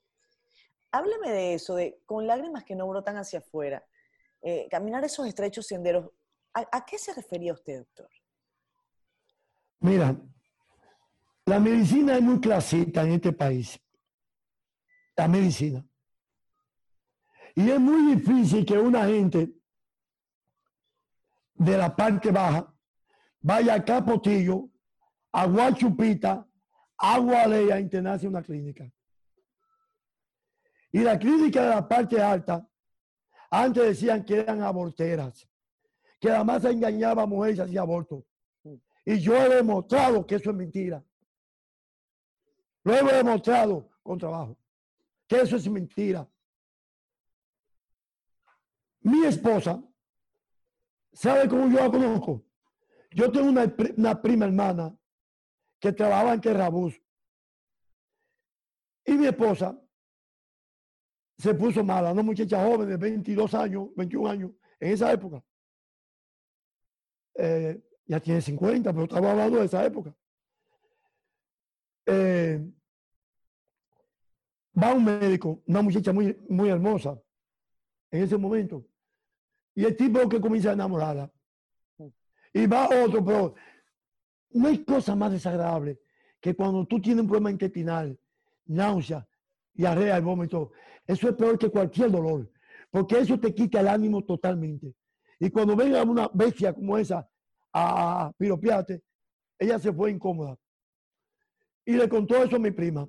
Hábleme de eso, de con lágrimas que no brotan hacia afuera. Eh, caminar esos estrechos senderos. ¿A, qué se refería usted, doctor? Mira, la medicina es muy clasista en este país. La medicina. Y es muy difícil que una gente de la parte baja vaya a Capotillo, a Guachupita, a Gualea a internarse una clínica. Y la clínica de la parte alta antes decían que eran aborteras, que además se engañaba a mujeres y hacía aborto. Y yo he demostrado que eso es mentira. Lo he demostrado con trabajo, que eso es mentira. Mi esposa, ¿sabe cómo yo la conozco? Yo tengo una, una prima hermana que trabajaba en Terrabús. Y mi esposa se puso mala, una muchacha joven de 22 años, 21 años, en esa época. Eh, ya tiene 50, pero estaba hablando de esa época. Eh, va un médico, una muchacha muy, muy hermosa, en ese momento, y el tipo que comienza a enamorarla. Y va otro, pero no hay cosa más desagradable que cuando tú tienes un problema intestinal, náusea, diarrea, el vómito, eso es peor que cualquier dolor, porque eso te quita el ánimo totalmente. Y cuando venga una bestia como esa a piropiarte, ella se fue incómoda. Y le contó eso a mi prima.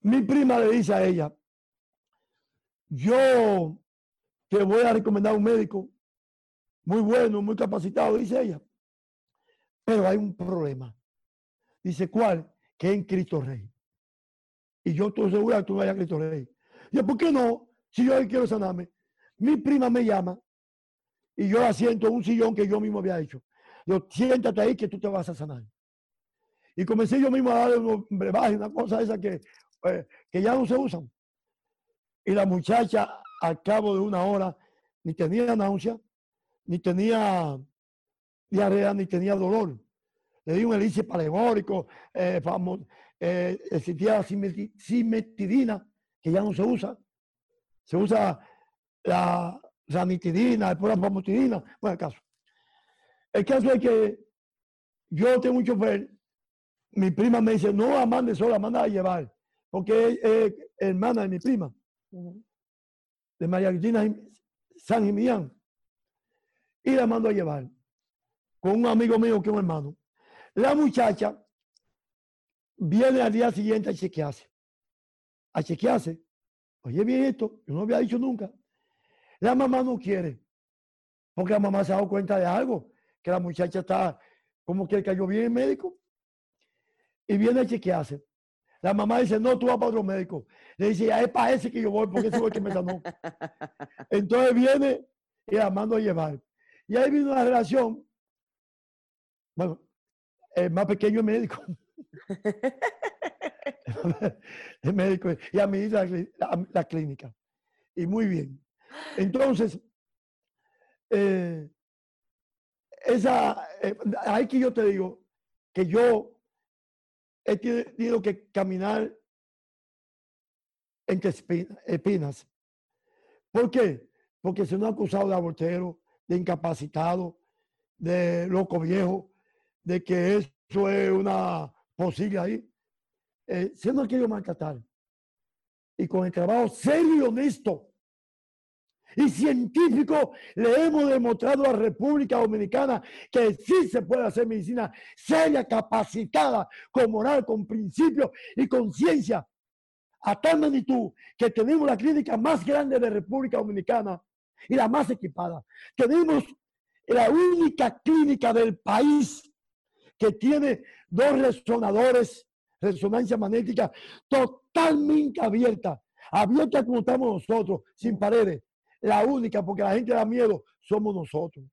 Mi prima le dice a ella, yo te voy a recomendar un médico muy bueno, muy capacitado, dice ella. Pero hay un problema. Dice, ¿cuál? Que en Cristo Rey. Y yo estoy seguro que tú vayas a Cristo Rey. Yo, ¿por qué no? Si yo quiero sanarme. Mi prima me llama y yo asiento en un sillón que yo mismo había hecho. Yo, siéntate ahí que tú te vas a sanar. Y comencé yo mismo a darle unos brebajes, una cosa esa que, eh, que ya no se usan. Y la muchacha, al cabo de una hora, ni tenía náusea, ni tenía diarrea, ni tenía dolor. Le di un elixir palegórico, eh, eh, existía simetidina, que ya no se usa. Se usa la ranitidina, después la famotidina. Bueno, el caso. El caso es que yo tengo un chofer, mi prima me dice, no la mande sola, manda a llevar, porque es, hermana de mi prima, de María Cristina San Gimián. y la mando a llevar con un amigo mío que es un hermano. La muchacha viene al día siguiente a chequearse. A chequearse. Oye, bien esto, yo no había dicho nunca. La mamá no quiere, porque la mamá se ha dado cuenta de algo, que la muchacha está como que cayó bien el médico. Y viene a chequearse. La mamá dice, no, tú vas para otro médico. Le dice, ya es para ese que yo voy, porque ese fue el que me sanó. Entonces viene y la mando a llevar. Y ahí vino una relación. Bueno, el más pequeño es médico. el médico y administra la, la, clínica. Y muy bien. Entonces, eh, esa, eh, ahí que yo te digo que yo he tenido que caminar entre espinas. ¿Por qué? Porque se nos ha acusado de abortero, de incapacitado, de loco viejo, de que eso es una posible ahí. Eh, se nos ha querido maltratar. Y con el trabajo serio y honesto y científico le hemos demostrado a República Dominicana que sí se puede hacer medicina seria, capacitada, con moral, con principios y con ciencia. A tal magnitud que tenemos la clínica más grande de República Dominicana y la más equipada. Tenemos la única clínica del país que tiene dos resonadores, resonancia magnética, totalmente abierta, abierta como estamos nosotros, sin paredes la única, porque la gente da miedo, somos nosotros.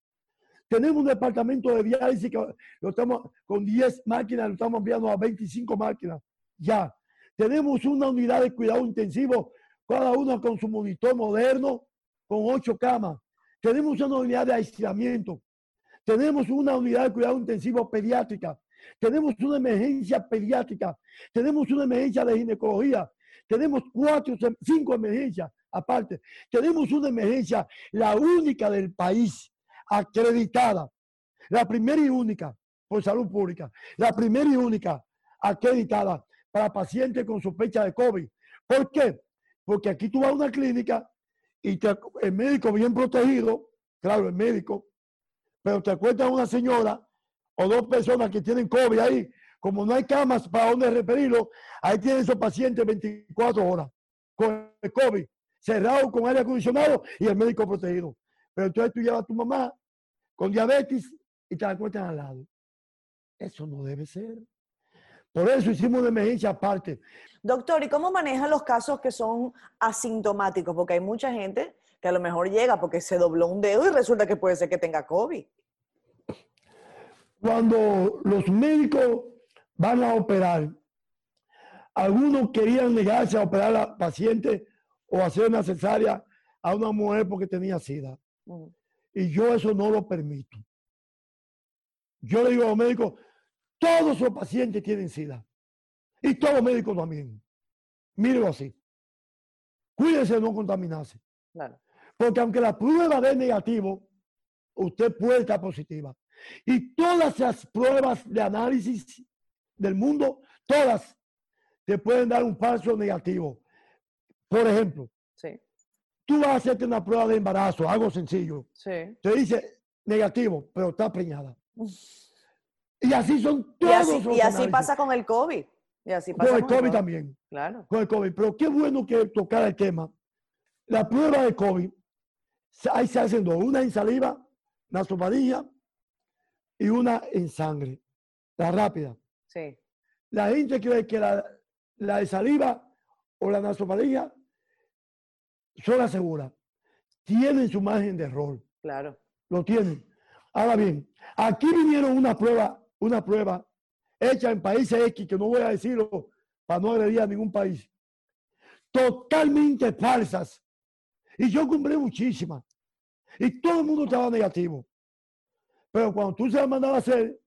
Tenemos un departamento de diálisis que lo estamos con 10 máquinas, lo estamos enviando a 25 máquinas. Ya. Tenemos una unidad de cuidado intensivo, cada una con su monitor moderno, con 8 camas. Tenemos una unidad de aislamiento. Tenemos una unidad de cuidado intensivo pediátrica. Tenemos una emergencia pediátrica. Tenemos una emergencia de ginecología. Tenemos cuatro, cinco emergencias aparte. Tenemos una emergencia, la única del país, acreditada. La primera y única por salud pública. La primera y única acreditada para pacientes con sospecha de COVID. ¿Por qué? Porque aquí tú vas a una clínica y el médico bien protegido, claro, el médico, pero te encuentras una señora o dos personas que tienen COVID ahí, como no hay camas para donde referirlo, ahí tienen esos pacientes 24 horas con el COVID cerrado con aire acondicionado y el médico protegido. Pero entonces tú llevas a tu mamá con diabetes y te la encuentran al lado. Eso no debe ser. Por eso hicimos una emergencia aparte. Doctor, ¿y cómo manejan los casos que son asintomáticos? Porque hay mucha gente que a lo mejor llega porque se dobló un dedo y resulta que puede ser que tenga COVID. Cuando los médicos van a operar, algunos querían negarse a operar a la paciente o hacer una cesárea a una mujer porque tenía sida. Mm. Y yo eso no lo permito. Yo le digo a los médicos, todos los pacientes tienen sida. Y todos los médicos también. Mírelo así. Cuídense de no contaminarse. Porque aunque la prueba de negativo, usted puede estar positiva. Y todas las pruebas de análisis del mundo, todas te pueden dar un falso negativo. Por ejemplo, tú vas a hacerte una prueba de embarazo, algo sencillo. Te dice negativo, pero está preñada. Y así son todos y así, y así pasa con el COVID. Y así pasa con el COVID, también. Claro. Con el COVID. Pero qué bueno que tocar el tema. La prueba de COVID, ahí se hacen dos. Una en saliva, nasofaringia, y una en sangre. La rápida. Sí. La gente cree que la, la de saliva o la nasofaringia son las seguras. Tienen su margen de error. Claro. Lo tienen. Ahora bien, aquí vinieron una prueba, una prueba hecha en países X, que no voy a decirlo para no agredir a ningún país. Totalmente falsas. Y yo compré muchísimas. Y todo el mundo estaba negativo. Pero cuando tú se las mandabas a hacer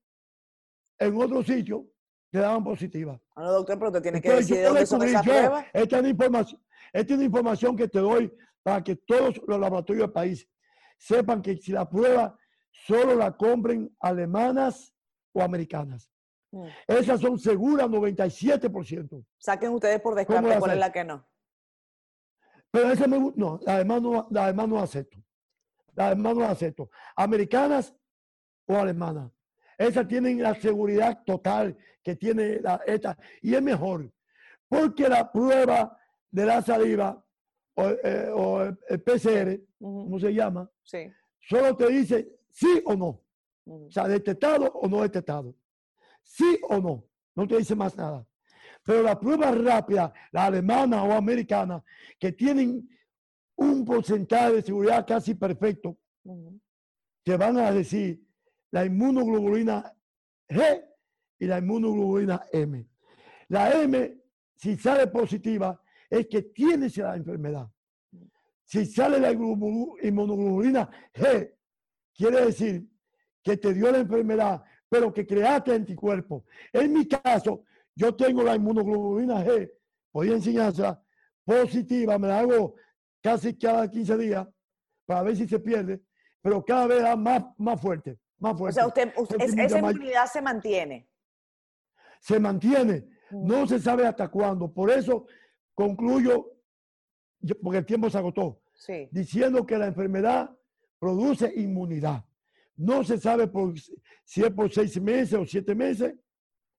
en otro sitio, te daban positiva. No, doctor, pero te tiene que decir de dónde son esas pruebas. Esta es información, esta es la información que te doy para que todos los laboratorios del país sepan que si la prueba solo la compren alemanas o americanas. Mm. Esas son seguras 97%. Saquen ustedes por descarte cuál es la que no. Pero esa me no, además no, además no acepto. Las demás no acepto. Americanas o alemanas. Esas tienen la seguridad total que tiene la, esta. Y es mejor. Porque la prueba de la saliva o, eh, el PCR, ¿cómo se llama? Sí. Solo te dice sí o no. O sea, detectado o no detectado. Sí o no. No te dice más nada. Pero la prueba rápida, la alemana o americana, que tienen un porcentaje de seguridad casi perfecto, te van a decir la inmunoglobulina G y la inmunoglobulina M. La M, si sale positiva, es que tienes la enfermedad. Si sale la inmunoglobulina G, quiere decir que te dio la enfermedad, pero que creaste anticuerpos. En mi caso, yo tengo la inmunoglobulina G, podía enseñársela, positiva, me la hago casi cada 15 días para ver si se pierde, pero cada vez más, más fuerte, más fuerte. O sea, usted, esa inmunidad se mantiene. Se mantiene. Mm. No se sabe hasta cuándo. Por eso concluyo, porque el tiempo se agotó, diciendo que la enfermedad produce inmunidad. No se sabe si es por seis meses o siete meses,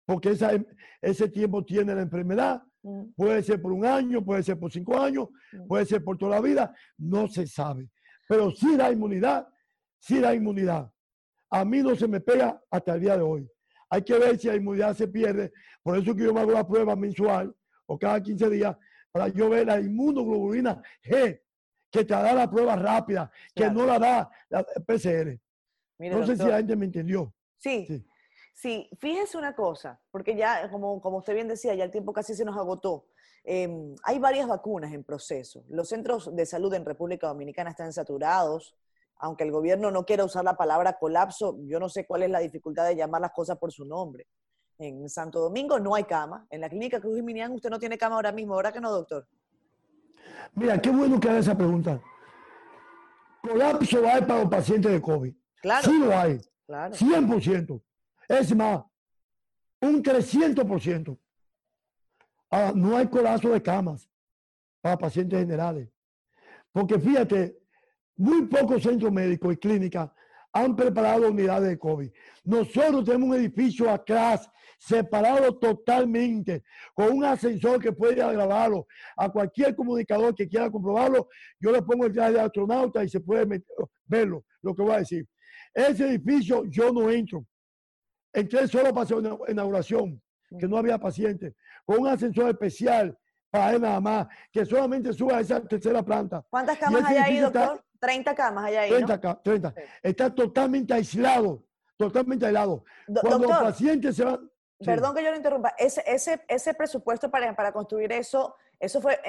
porque esa, ese tiempo tiene la enfermedad. Mm. Puede ser por un año, puede ser por cinco años, mm. puede ser por toda la vida, no se sabe. Pero sí da inmunidad, sí da inmunidad. A mí no se me pega hasta el día de hoy. Hay que ver si la inmunidad se pierde. Por eso que yo me hago la prueba mensual o cada 15 días para yo ver la inmunoglobulina G, que te da la prueba rápida, que no la da la PCR no sé si la gente me entendió. Sí, sí, fíjese una cosa, porque ya, como, como usted bien decía, ya el tiempo casi se nos agotó. Em, hay varias vacunas en proceso. Los centros de salud en República Dominicana están saturados. Aunque el gobierno no quiera usar la palabra colapso, yo no sé cuál es la dificultad de llamar las cosas por su nombre. En Santo Domingo no hay cama. En la clínica Cruz Minian usted no tiene cama ahora mismo, ¿verdad que no, doctor? Mira, qué bueno que haga esa pregunta. Colapso hay para los pacientes de COVID. Claro. Sí lo hay. Claro. 100%. Es más, un 300%. Ah, no hay colapso de camas para pacientes generales. Porque fíjate, muy pocos centros médicos y clínicas han preparado unidades de COVID. Nosotros tenemos un edificio atrás, separado totalmente, con un ascensor que puede agravarlo. A cualquier comunicador que quiera comprobarlo, yo le pongo el traje de astronauta y se puede verlo, lo que voy a decir. Ese edificio yo no entro. Entré solo para hacer una inauguración, que no había pacientes, con un ascensor especial para él nada más, que solamente suba a esa tercera planta. ¿Cuántas camas hay ahí, doctor? 30 camas hay ahí. 30, 30. Está totalmente aislado, totalmente aislado. Cuando los pacientes se van. Perdón que yo lo interrumpa. Ese, ese, ese presupuesto para, para construir eso, eso fue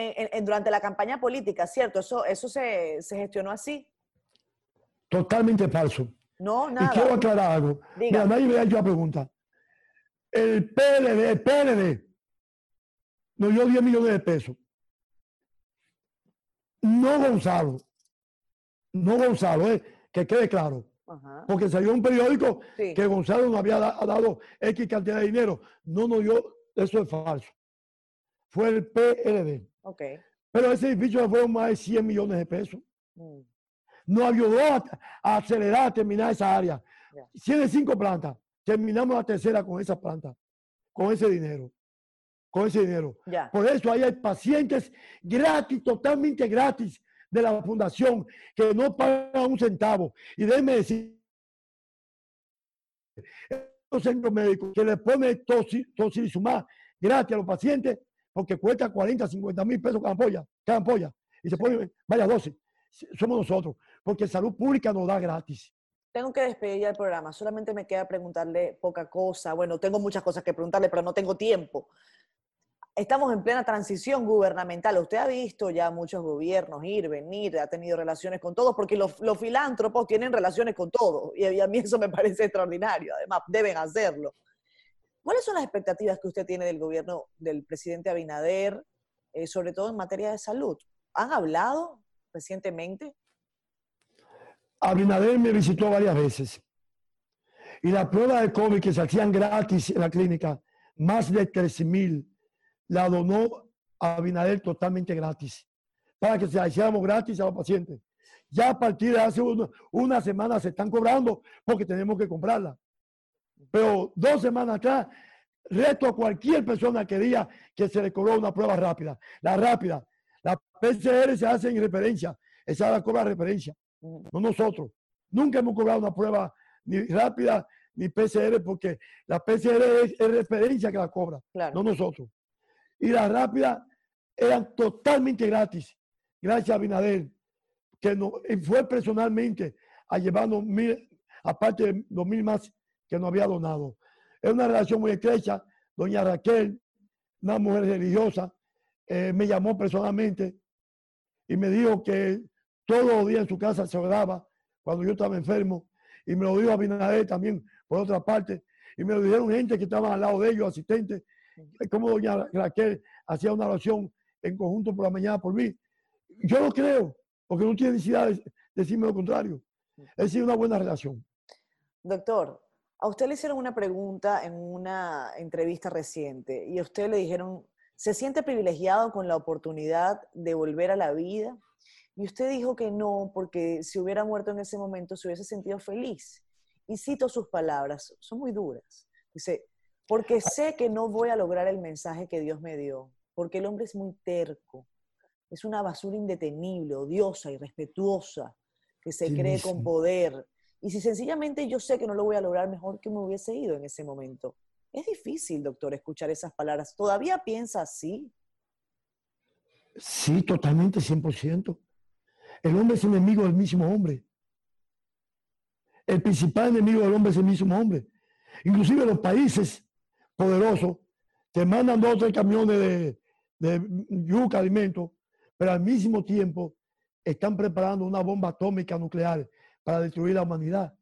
durante la campaña política, ¿cierto? Eso, eso se, se gestionó así. Totalmente falso. No, nada. Y quiero aclarar algo. Mira, nadie me ha hecho la pregunta. El PLD, el PLD, nos dio 10 millones de pesos. No Gonzalo. No Gonzalo, eh, que quede claro. Porque salió un periódico que Gonzalo no había dado X cantidad de dinero. No nos dio, eso es falso. Fue el PLD. Okay. Pero ese edificio fue más de 100 millones de pesos. Mm nos ayudó a, acelerar, a terminar esa área. Tiene cinco plantas. Terminamos la tercera con esa planta, con ese dinero. Con ese dinero. Por eso ahí hay pacientes gratis, totalmente gratis de la fundación, que no pagan un centavo. Y déjenme decir, los centros médicos que le pone tocilizumab gratis a los pacientes, porque cuesta 40, 50 mil pesos cada ampolla, cada ampolla, y se pone vaya dosis. Somos nosotros porque salud pública nos da gratis. Tengo que despedir ya el programa, solamente me queda preguntarle poca cosa. Bueno, tengo muchas cosas que preguntarle, pero no tengo tiempo. Estamos en plena transición gubernamental. Usted ha visto ya muchos gobiernos ir, venir, ha tenido relaciones con todos, porque los, filántropos tienen relaciones con todos. Y a mí eso me parece extraordinario. Además, deben hacerlo. ¿Cuáles son las expectativas que usted tiene del gobierno del presidente Abinader, eh, sobre todo en materia de salud? ¿Han hablado recientemente? Abinader me visitó varias veces. Y la prueba de COVID que se hacían gratis en la clínica, más de 13 mil, la donó a Abinader totalmente gratis. Para que se la hiciéramos gratis a los pacientes. Ya a partir de hace una semana se están cobrando porque tenemos que comprarla. Pero dos semanas atrás, reto a cualquier persona que diga que se le cobró una prueba rápida. La rápida. La PCR se hace en referencia. Esa la cobra referencia. No nosotros. Nunca hemos cobrado una prueba ni rápida ni PCR porque la PCR es, referencia que la cobra. No nosotros. Y la rápida eran totalmente gratis. Gracias a Binader, que no, fue personalmente a llevarnos mil, aparte de dos mil más que nos había donado. Es una relación muy estrecha. Doña Raquel, una mujer religiosa, eh, me llamó personalmente y me dijo que todos los días en su casa se oraba cuando yo estaba enfermo. Y me lo dijo a Binader también, por otra parte. Y me lo dijeron gente que estaba al lado de ellos, asistentes, como doña Raquel hacía una oración en conjunto por la mañana por mí. Yo lo creo, porque no tiene necesidad de decirme lo contrario. Es sido una buena relación. Doctor, a usted le hicieron una pregunta en una entrevista reciente y a usted le dijeron, ¿se siente privilegiado con la oportunidad de volver a la vida? Y usted dijo que no, porque si hubiera muerto en ese momento se hubiese sentido feliz. Y cito sus palabras, son muy duras. Dice, porque sé que no voy a lograr el mensaje que Dios me dio, porque el hombre es muy terco, es una basura indetenible, odiosa, irrespetuosa, que se cree con poder, y si sencillamente yo sé que no lo voy a lograr mejor que me hubiese ido en ese momento. Es difícil, doctor, escuchar esas palabras. ¿Todavía piensa así? Sí, totalmente, 100%. El hombre es enemigo del mismo hombre. El principal enemigo del hombre es el mismo hombre. Inclusive los países poderosos te mandan dos o tres camiones de, de yuca, alimentos, pero al mismo tiempo están preparando una bomba atómica nuclear para destruir la humanidad.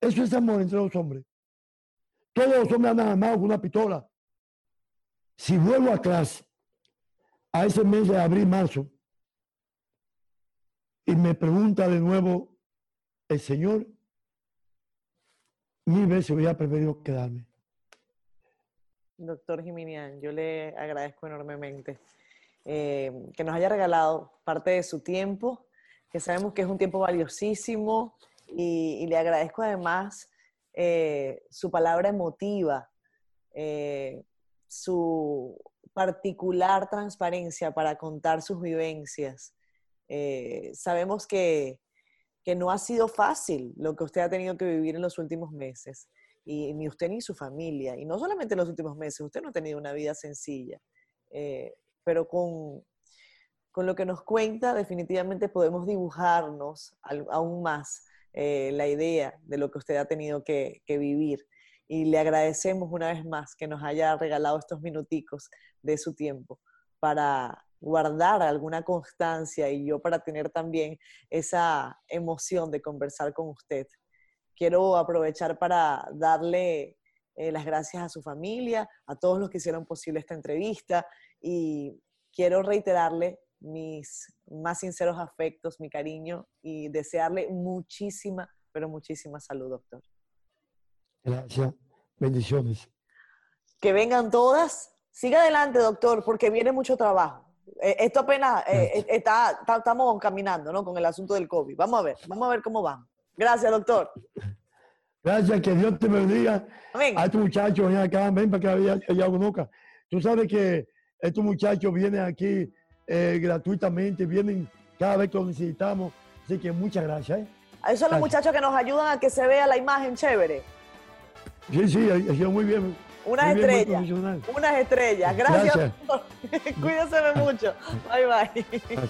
Eso es amor entre los hombres. Todos los hombres andan armados con una pistola. Si vuelvo a clase, a ese mes de abril, marzo, y me pregunta de nuevo el Señor, mil veces hubiera preferido quedarme. Doctor Jiminian, yo le agradezco enormemente eh, que nos haya regalado parte de su tiempo que sabemos que es un tiempo valiosísimo y, le agradezco además eh, su palabra emotiva, eh, su particular transparencia para contar sus vivencias. Sabemos que, que, no ha sido fácil lo que usted ha tenido que vivir en los últimos meses, y ni usted ni su familia, y no solamente en los últimos meses, usted no ha tenido una vida sencilla, pero con, con lo que nos cuenta, definitivamente podemos dibujarnos aún más eh, la idea de lo que usted ha tenido que, vivir. Y le agradecemos una vez más que nos haya regalado estos minuticos de su tiempo para guardar alguna constancia y yo para tener también esa emoción de conversar con usted. Quiero aprovechar para darle eh, las gracias a su familia, a todos los que hicieron posible esta entrevista y quiero reiterarle mis más sinceros afectos, mi cariño y desearle muchísima, pero muchísima salud, doctor. Gracias. Bendiciones. Que vengan todas. Siga adelante, doctor, porque viene mucho trabajo. Eh, esto apenas eh, eh, está, estamos caminando, ¿no? Con el asunto del COVID. Vamos a ver, vamos a ver cómo van. Gracias, doctor. Gracias, que Dios te bendiga. Amén. A estos muchachos, ven acá, ven para que haya, haya nunca. Tú sabes que estos muchachos vienen aquí eh, gratuitamente, vienen cada vez que lo necesitamos. Así que muchas gracias. ¿eh? Esos son los muchachos que nos ayudan a que se vea la imagen chévere. Sí, sí, ha sido muy bien. Unas estrellas. Unas estrellas. Gracias. Cuídense mucho. Bye, bye.